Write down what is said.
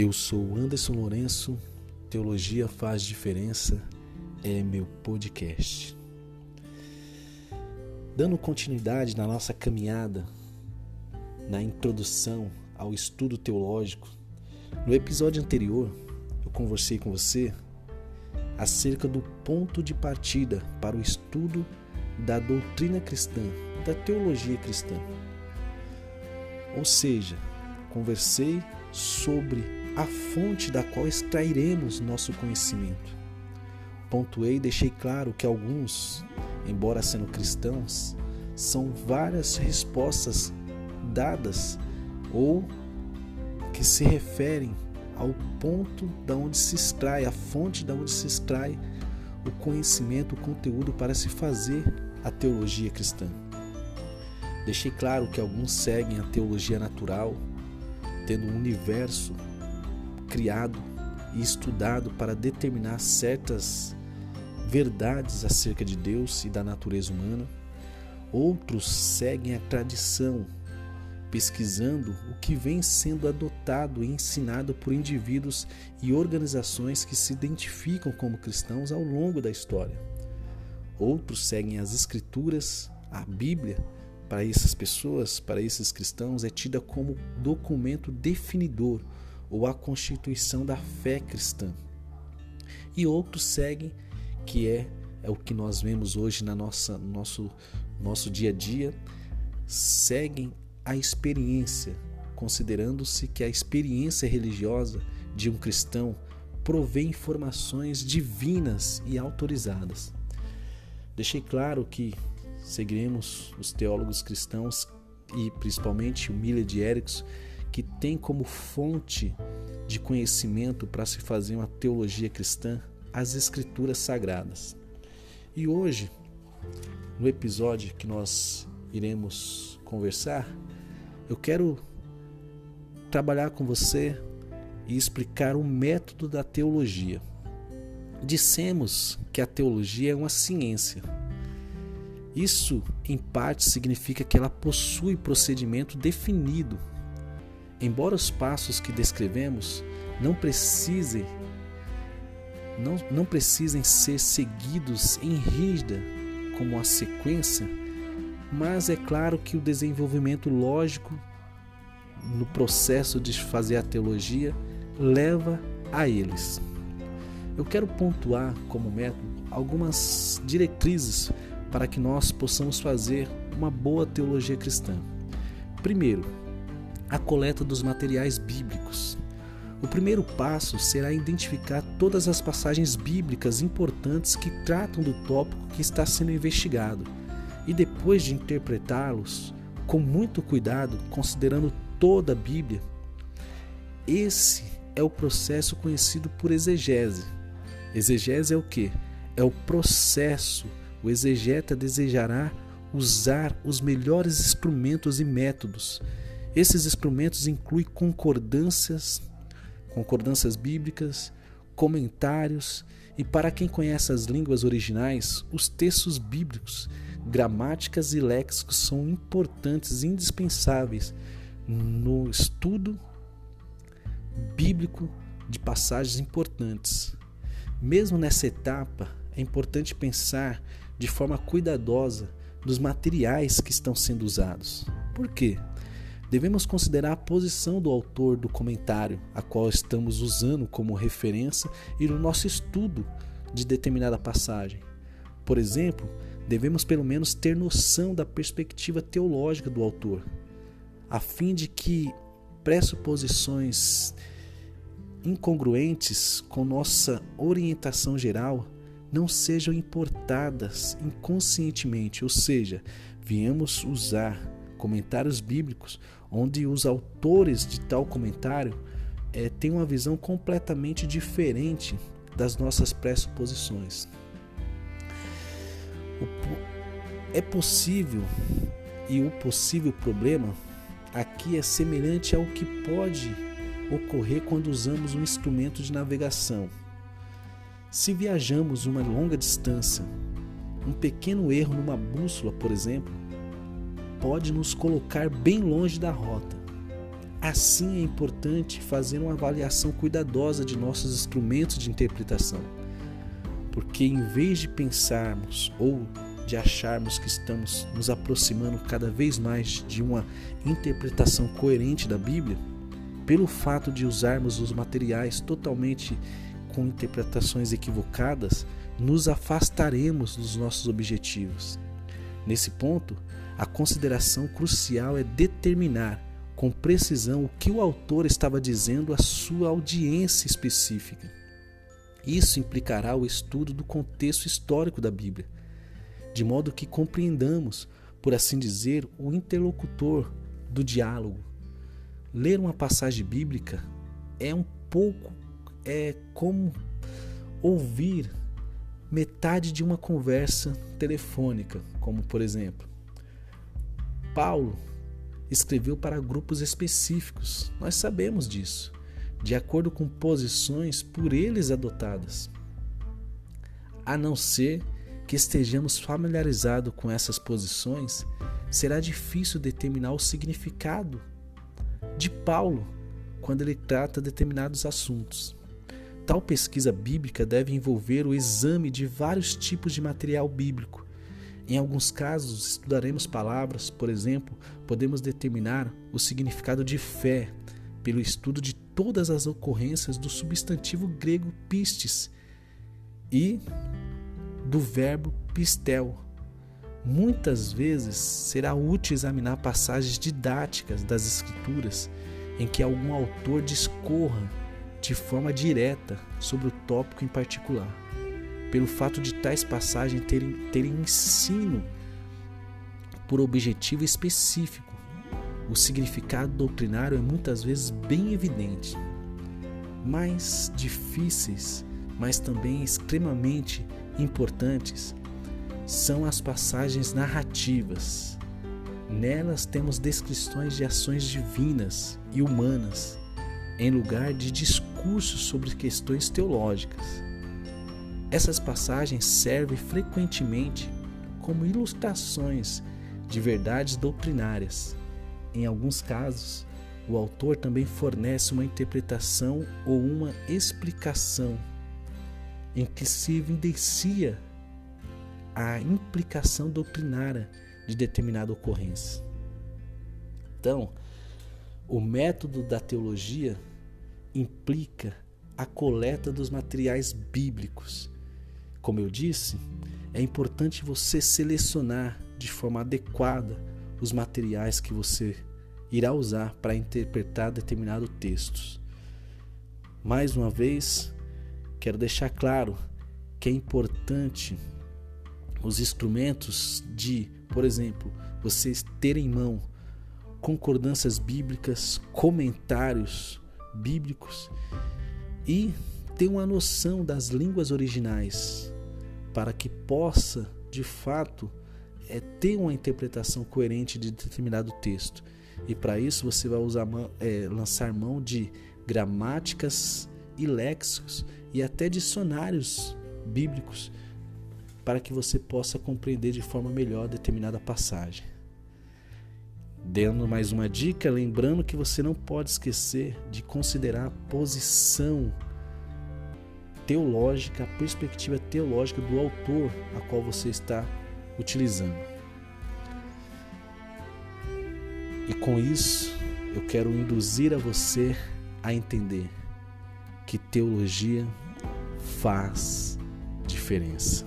Eu sou Anderson Lourenço, Teologia Faz Diferença é meu podcast. Dando continuidade na nossa caminhada, na introdução ao estudo teológico, no episódio anterior eu conversei com você acerca do ponto de partida para o estudo da doutrina cristã, da teologia cristã. Ou seja, conversei sobre a fonte da qual extrairemos nosso conhecimento. Pontuei e deixei claro que alguns, embora sendo cristãos, são várias respostas dadas ou que se referem ao ponto da onde se extrai, a fonte da onde se extrai o conhecimento, o conteúdo para se fazer a teologia cristã. Deixei claro que alguns seguem a teologia natural, tendo um universo criado e estudado para determinar certas verdades acerca de Deus e da natureza humana. Outros seguem a tradição, pesquisando o que vem sendo adotado e ensinado por indivíduos e organizações que se identificam como cristãos ao longo da história. Outros seguem as Escrituras, a Bíblia, para essas pessoas, para esses cristãos, é tida como documento definidor ou a constituição da fé cristã. E outros seguem, que é, é o que nós vemos hoje na nossa nosso nosso dia a dia, seguem a experiência, considerando-se que a experiência religiosa de um cristão provê informações divinas e autorizadas. Deixei claro que seguiremos os teólogos cristãos e principalmente o Miller de Erickson que tem como fonte de conhecimento para se fazer uma teologia cristã as Escrituras Sagradas. E hoje, no episódio que nós iremos conversar, eu quero trabalhar com você e explicar o método da teologia. Dissemos que a teologia é uma ciência. Isso, em parte, significa que ela possui procedimento definido Embora os passos que descrevemos não precisem não, não precisem ser seguidos em rígida como a sequência, mas é claro que o desenvolvimento lógico no processo de fazer a teologia leva a eles. Eu quero pontuar como método algumas diretrizes para que nós possamos fazer uma boa teologia cristã. Primeiro, a coleta dos materiais bíblicos. O primeiro passo será identificar todas as passagens bíblicas importantes que tratam do tópico que está sendo investigado e depois de interpretá-los com muito cuidado, considerando toda a Bíblia. Esse é o processo conhecido por exegese. Exegese é o que? É o processo. O exegeta desejará usar os melhores instrumentos e métodos esses instrumentos incluem concordâncias, concordâncias bíblicas, comentários e para quem conhece as línguas originais, os textos bíblicos, gramáticas e léxicos são importantes indispensáveis no estudo bíblico de passagens importantes. Mesmo nessa etapa, é importante pensar de forma cuidadosa nos materiais que estão sendo usados. Por quê? Devemos considerar a posição do autor do comentário, a qual estamos usando como referência e no nosso estudo de determinada passagem. Por exemplo, devemos pelo menos ter noção da perspectiva teológica do autor, a fim de que pressuposições incongruentes com nossa orientação geral não sejam importadas inconscientemente, ou seja, viemos usar comentários bíblicos, onde os autores de tal comentário é, têm uma visão completamente diferente das nossas pressuposições. É possível, e o possível problema aqui é semelhante ao que pode ocorrer quando usamos um instrumento de navegação. Se viajamos uma longa distância, um pequeno erro numa bússola, por exemplo, pode nos colocar bem longe da rota. Assim é importante fazer uma avaliação cuidadosa de nossos instrumentos de interpretação, porque em vez de pensarmos ou de acharmos que estamos nos aproximando cada vez mais de uma interpretação coerente da Bíblia, pelo fato de usarmos os materiais totalmente com interpretações equivocadas, nos afastaremos dos nossos objetivos. Nesse ponto, a consideração crucial é determinar com precisão o que o autor estava dizendo à sua audiência específica. Isso implicará o estudo do contexto histórico da Bíblia, de modo que compreendamos, por assim dizer, o interlocutor do diálogo. Ler uma passagem bíblica é um pouco é como ouvir metade de uma conversa telefônica, como por exemplo, Paulo escreveu para grupos específicos. Nós sabemos disso, de acordo com posições por eles adotadas. A não ser que estejamos familiarizados com essas posições, será difícil determinar o significado de Paulo quando ele trata determinados assuntos. Tal pesquisa bíblica deve envolver o exame de vários tipos de material bíblico, em alguns casos, estudaremos palavras, por exemplo, podemos determinar o significado de fé pelo estudo de todas as ocorrências do substantivo grego pistes e do verbo pistel. Muitas vezes será útil examinar passagens didáticas das Escrituras em que algum autor discorra de forma direta sobre o tópico em particular pelo fato de tais passagens terem, terem ensino por objetivo específico. O significado doutrinário é muitas vezes bem evidente. Mais difíceis, mas também extremamente importantes, são as passagens narrativas. Nelas temos descrições de ações divinas e humanas, em lugar de discursos sobre questões teológicas. Essas passagens servem frequentemente como ilustrações de verdades doutrinárias. Em alguns casos, o autor também fornece uma interpretação ou uma explicação em que se evidencia a implicação doutrinária de determinada ocorrência. Então, o método da teologia implica a coleta dos materiais bíblicos como eu disse, é importante você selecionar de forma adequada os materiais que você irá usar para interpretar determinado texto. Mais uma vez, quero deixar claro que é importante os instrumentos de, por exemplo, vocês terem em mão concordâncias bíblicas, comentários bíblicos e ter uma noção das línguas originais para que possa, de fato, é, ter uma interpretação coerente de determinado texto. E para isso você vai usar, é, lançar mão de gramáticas e léxicos e até dicionários bíblicos para que você possa compreender de forma melhor determinada passagem. Dando mais uma dica, lembrando que você não pode esquecer de considerar a posição teológica, a perspectiva teológica do autor a qual você está utilizando. E com isso, eu quero induzir a você a entender que teologia faz diferença.